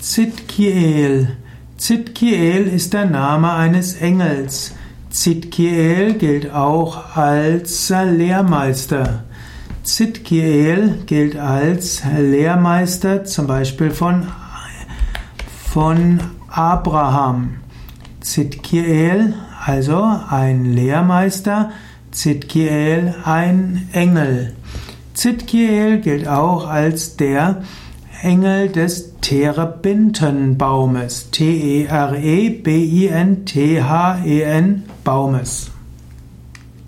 Zitkiel. Zitkiel ist der Name eines Engels. Zitkiel gilt auch als Lehrmeister. Zitkiel gilt als Lehrmeister zum Beispiel von, von Abraham. Zitkiel, also ein Lehrmeister, Zitkiel ein Engel. Zitkiel gilt auch als der Engel des Terebintenbaumes. T-E-R-E-B-I-N-T-H-E-N Baumes.